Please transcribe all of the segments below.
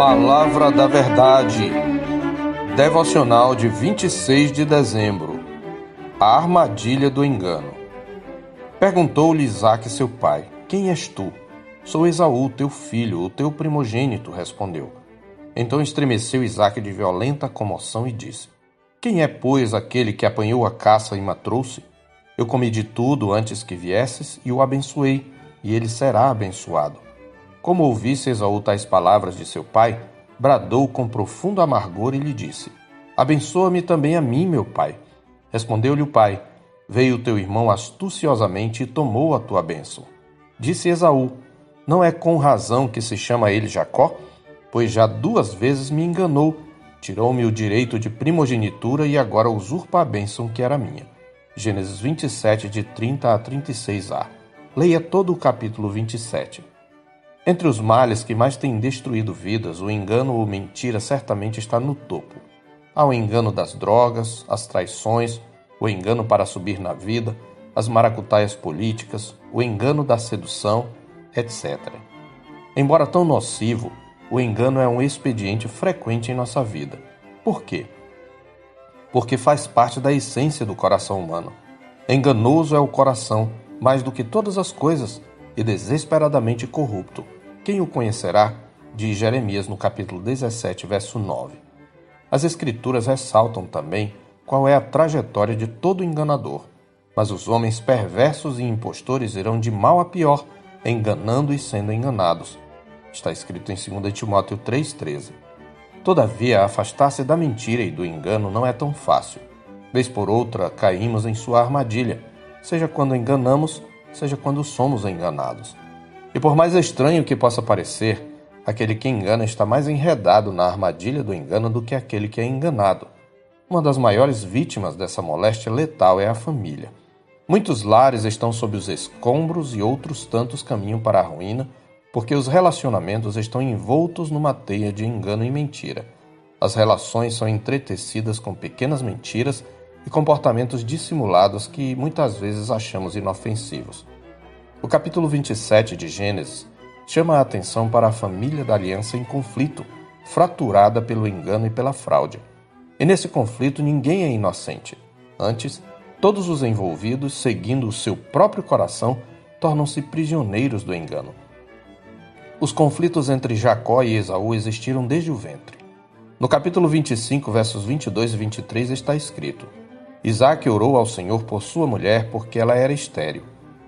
Palavra da Verdade. Devocional de 26 de dezembro. A armadilha do engano. Perguntou-lhe Isaac, seu pai: Quem és tu? Sou Esaú, teu filho, o teu primogênito, respondeu. Então estremeceu Isaac de violenta comoção e disse: Quem é, pois, aquele que apanhou a caça e matrou-se? Eu comi de tudo antes que viesses e o abençoei, e ele será abençoado. Como ouvisse Esaú tais palavras de seu pai, bradou com profundo amargor e lhe disse: Abençoa-me também a mim, meu pai. Respondeu-lhe o pai: Veio teu irmão astuciosamente e tomou a tua bênção. Disse Esaú: Não é com razão que se chama ele Jacó? Pois já duas vezes me enganou, tirou-me o direito de primogenitura e agora usurpa a bênção que era minha. Gênesis 27, de 30 a 36a. Leia todo o capítulo 27. Entre os males que mais têm destruído vidas, o engano ou mentira certamente está no topo. Há o engano das drogas, as traições, o engano para subir na vida, as maracutaias políticas, o engano da sedução, etc. Embora tão nocivo, o engano é um expediente frequente em nossa vida. Por quê? Porque faz parte da essência do coração humano. Enganoso é o coração, mais do que todas as coisas, e desesperadamente corrupto. Quem o conhecerá? Diz Jeremias no capítulo 17, verso 9. As Escrituras ressaltam também qual é a trajetória de todo enganador. Mas os homens perversos e impostores irão de mal a pior, enganando e sendo enganados. Está escrito em 2 Timóteo 3,13. Todavia, afastar-se da mentira e do engano não é tão fácil. Vez por outra, caímos em sua armadilha, seja quando enganamos, seja quando somos enganados. E por mais estranho que possa parecer, aquele que engana está mais enredado na armadilha do engano do que aquele que é enganado. Uma das maiores vítimas dessa moléstia letal é a família. Muitos lares estão sob os escombros e outros tantos caminham para a ruína, porque os relacionamentos estão envoltos numa teia de engano e mentira. As relações são entretecidas com pequenas mentiras e comportamentos dissimulados que muitas vezes achamos inofensivos. O capítulo 27 de Gênesis chama a atenção para a família da aliança em conflito, fraturada pelo engano e pela fraude. E nesse conflito ninguém é inocente. Antes, todos os envolvidos, seguindo o seu próprio coração, tornam-se prisioneiros do engano. Os conflitos entre Jacó e Esaú existiram desde o ventre. No capítulo 25, versos 22 e 23 está escrito: Isaac orou ao Senhor por sua mulher, porque ela era estéril.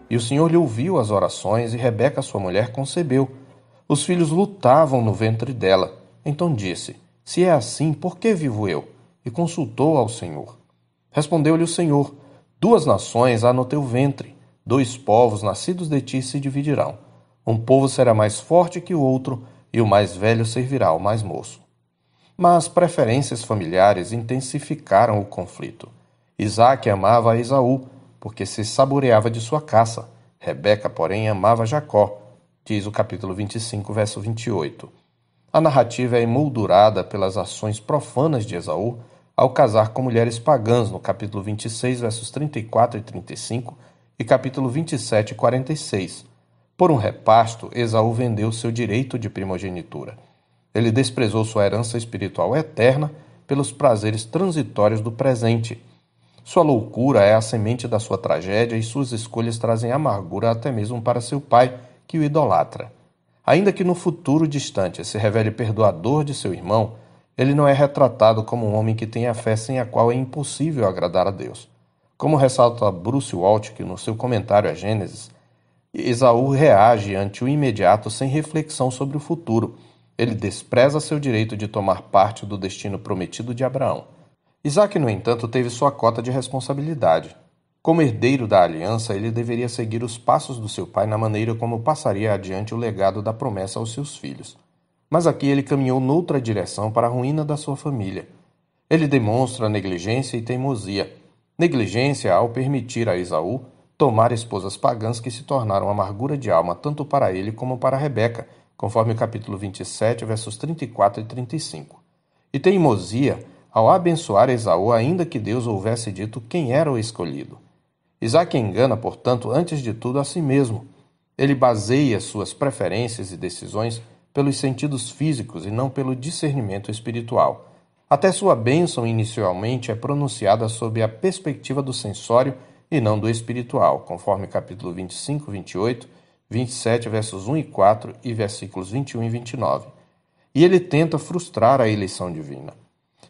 E o Senhor lhe ouviu as orações, e Rebeca, sua mulher, concebeu. Os filhos lutavam no ventre dela. Então disse: Se é assim, por que vivo eu? E consultou ao Senhor. Respondeu-lhe o Senhor: Duas nações há no teu ventre, dois povos nascidos de ti se dividirão. Um povo será mais forte que o outro, e o mais velho servirá ao mais moço. Mas preferências familiares intensificaram o conflito. Isaac amava Esaú, porque se saboreava de sua caça. Rebeca, porém, amava Jacó, diz o capítulo 25, verso 28. A narrativa é emoldurada pelas ações profanas de Esaú ao casar com mulheres pagãs no capítulo 26, versos 34 e 35 e capítulo 27 e 46. Por um repasto, Esaú vendeu seu direito de primogenitura. Ele desprezou sua herança espiritual eterna pelos prazeres transitórios do presente sua loucura é a semente da sua tragédia e suas escolhas trazem amargura até mesmo para seu pai, que o idolatra. Ainda que no futuro distante se revele perdoador de seu irmão, ele não é retratado como um homem que tem a fé sem a qual é impossível agradar a Deus. Como ressalta Bruce Waltke no seu comentário a Gênesis, Esaú reage ante o imediato sem reflexão sobre o futuro. Ele despreza seu direito de tomar parte do destino prometido de Abraão. Isaac, no entanto, teve sua cota de responsabilidade. Como herdeiro da aliança, ele deveria seguir os passos do seu pai na maneira como passaria adiante o legado da promessa aos seus filhos. Mas aqui ele caminhou noutra direção para a ruína da sua família. Ele demonstra negligência e teimosia. Negligência ao permitir a Esaú tomar esposas pagãs que se tornaram amargura de alma tanto para ele como para Rebeca, conforme o capítulo 27, versos 34 e 35. E teimosia ao abençoar Esaú, ainda que Deus houvesse dito quem era o escolhido. Isaac engana, portanto, antes de tudo a si mesmo. Ele baseia suas preferências e decisões pelos sentidos físicos e não pelo discernimento espiritual. Até sua bênção inicialmente é pronunciada sob a perspectiva do sensório e não do espiritual, conforme capítulo 25, 28, 27, versos 1 e 4 e versículos 21 e 29. E ele tenta frustrar a eleição divina.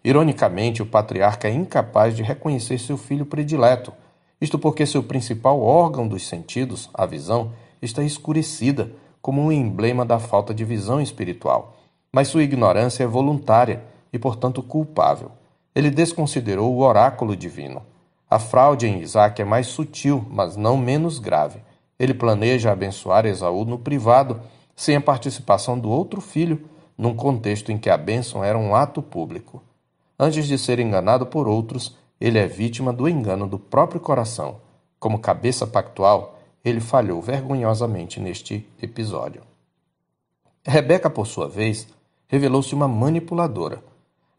Ironicamente, o patriarca é incapaz de reconhecer seu filho predileto, isto porque seu principal órgão dos sentidos, a visão, está escurecida, como um emblema da falta de visão espiritual. Mas sua ignorância é voluntária e, portanto, culpável. Ele desconsiderou o oráculo divino. A fraude em Isaac é mais sutil, mas não menos grave. Ele planeja abençoar Esaú no privado, sem a participação do outro filho, num contexto em que a bênção era um ato público. Antes de ser enganado por outros, ele é vítima do engano do próprio coração. Como cabeça pactual, ele falhou vergonhosamente neste episódio. Rebeca, por sua vez, revelou-se uma manipuladora.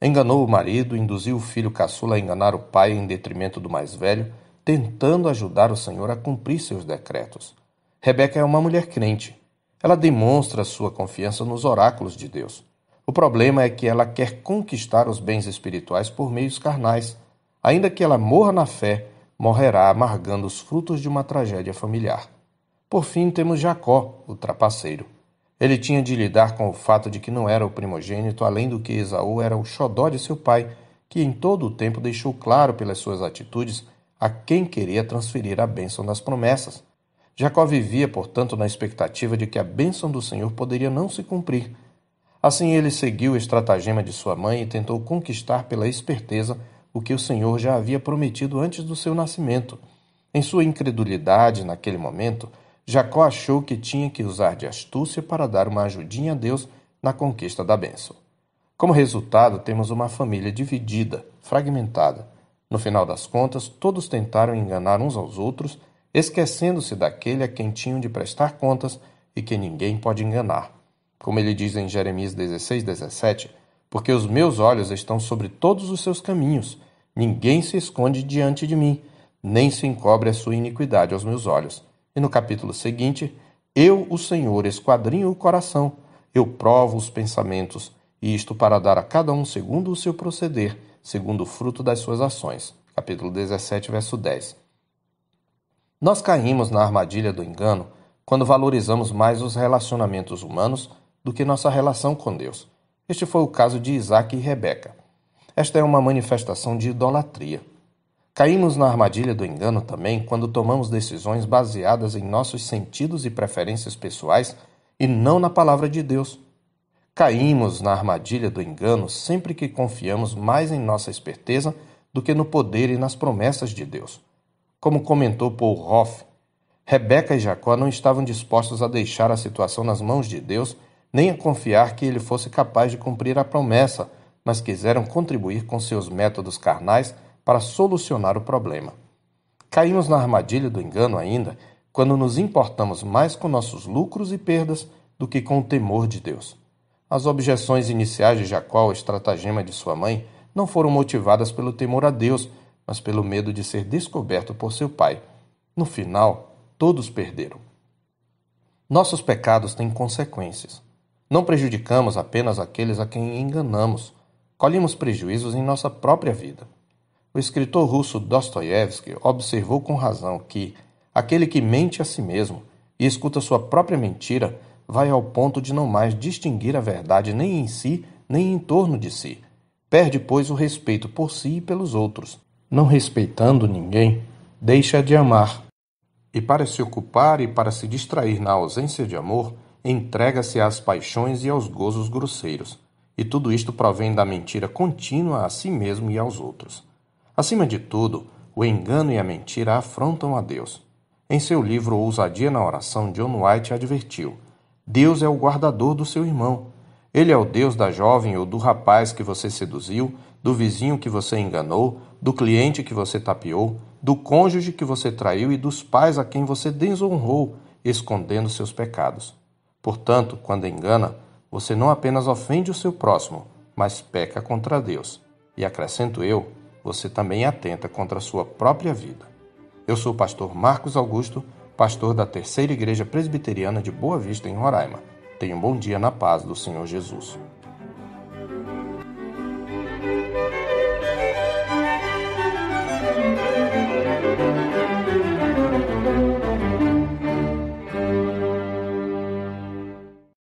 Enganou o marido, induziu o filho caçula a enganar o pai em detrimento do mais velho, tentando ajudar o Senhor a cumprir seus decretos. Rebeca é uma mulher crente. Ela demonstra sua confiança nos oráculos de Deus. O problema é que ela quer conquistar os bens espirituais por meios carnais. Ainda que ela morra na fé, morrerá amargando os frutos de uma tragédia familiar. Por fim, temos Jacó, o trapaceiro. Ele tinha de lidar com o fato de que não era o primogênito, além do que Esaú era o xodó de seu pai, que em todo o tempo deixou claro pelas suas atitudes a quem queria transferir a bênção das promessas. Jacó vivia, portanto, na expectativa de que a bênção do Senhor poderia não se cumprir, Assim ele seguiu o estratagema de sua mãe e tentou conquistar pela esperteza o que o Senhor já havia prometido antes do seu nascimento. Em sua incredulidade naquele momento, Jacó achou que tinha que usar de astúcia para dar uma ajudinha a Deus na conquista da bênção. Como resultado, temos uma família dividida, fragmentada. No final das contas, todos tentaram enganar uns aos outros, esquecendo-se daquele a quem tinham de prestar contas e que ninguém pode enganar como ele diz em Jeremias 16, 17, porque os meus olhos estão sobre todos os seus caminhos, ninguém se esconde diante de mim, nem se encobre a sua iniquidade aos meus olhos. E no capítulo seguinte, eu, o Senhor, esquadrinho o coração, eu provo os pensamentos, e isto para dar a cada um segundo o seu proceder, segundo o fruto das suas ações. Capítulo 17, verso 10. Nós caímos na armadilha do engano quando valorizamos mais os relacionamentos humanos do que nossa relação com Deus. Este foi o caso de Isaac e Rebeca. Esta é uma manifestação de idolatria. Caímos na armadilha do engano também quando tomamos decisões baseadas em nossos sentidos e preferências pessoais e não na palavra de Deus. Caímos na armadilha do engano sempre que confiamos mais em nossa esperteza do que no poder e nas promessas de Deus. Como comentou Paul Hoff, Rebeca e Jacó não estavam dispostos a deixar a situação nas mãos de Deus nem a confiar que ele fosse capaz de cumprir a promessa, mas quiseram contribuir com seus métodos carnais para solucionar o problema. Caímos na armadilha do engano ainda quando nos importamos mais com nossos lucros e perdas do que com o temor de Deus. As objeções iniciais de Jacó ao estratagema de sua mãe não foram motivadas pelo temor a Deus, mas pelo medo de ser descoberto por seu pai. No final, todos perderam. Nossos pecados têm consequências. Não prejudicamos apenas aqueles a quem enganamos, colhemos prejuízos em nossa própria vida. O escritor russo Dostoiévski observou com razão que aquele que mente a si mesmo e escuta sua própria mentira vai ao ponto de não mais distinguir a verdade nem em si, nem em torno de si. Perde, pois, o respeito por si e pelos outros. Não respeitando ninguém, deixa de amar. E para se ocupar e para se distrair na ausência de amor, entrega-se às paixões e aos gozos grosseiros, e tudo isto provém da mentira contínua a si mesmo e aos outros. Acima de tudo, o engano e a mentira afrontam a Deus. Em seu livro Ousadia na Oração, John White advertiu: Deus é o guardador do seu irmão. Ele é o Deus da jovem ou do rapaz que você seduziu, do vizinho que você enganou, do cliente que você tapeou, do cônjuge que você traiu e dos pais a quem você desonrou, escondendo seus pecados. Portanto, quando engana, você não apenas ofende o seu próximo, mas peca contra Deus. E acrescento eu, você também atenta contra a sua própria vida. Eu sou o pastor Marcos Augusto, pastor da Terceira Igreja Presbiteriana de Boa Vista, em Roraima. Tenha um bom dia na paz do Senhor Jesus.